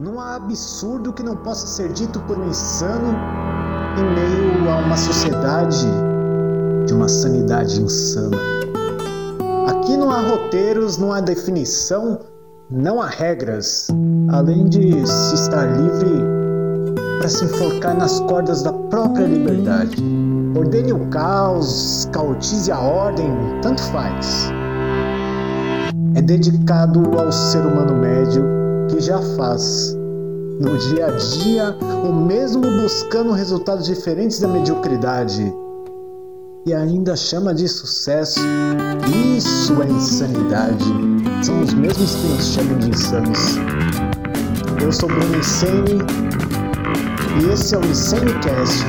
Não há absurdo que não possa ser dito por um insano em meio a uma sociedade de uma sanidade insana. Aqui não há roteiros, não há definição, não há regras, além de se estar livre para se enforcar nas cordas da própria liberdade. Ordene o caos, caotize a ordem, tanto faz. É dedicado ao ser humano médio que já faz no dia a dia o mesmo buscando resultados diferentes da mediocridade e ainda chama de sucesso. Isso é insanidade. São os mesmos que nos chamam de insanos. Eu sou Bruno Insane e esse é o InsaneCast.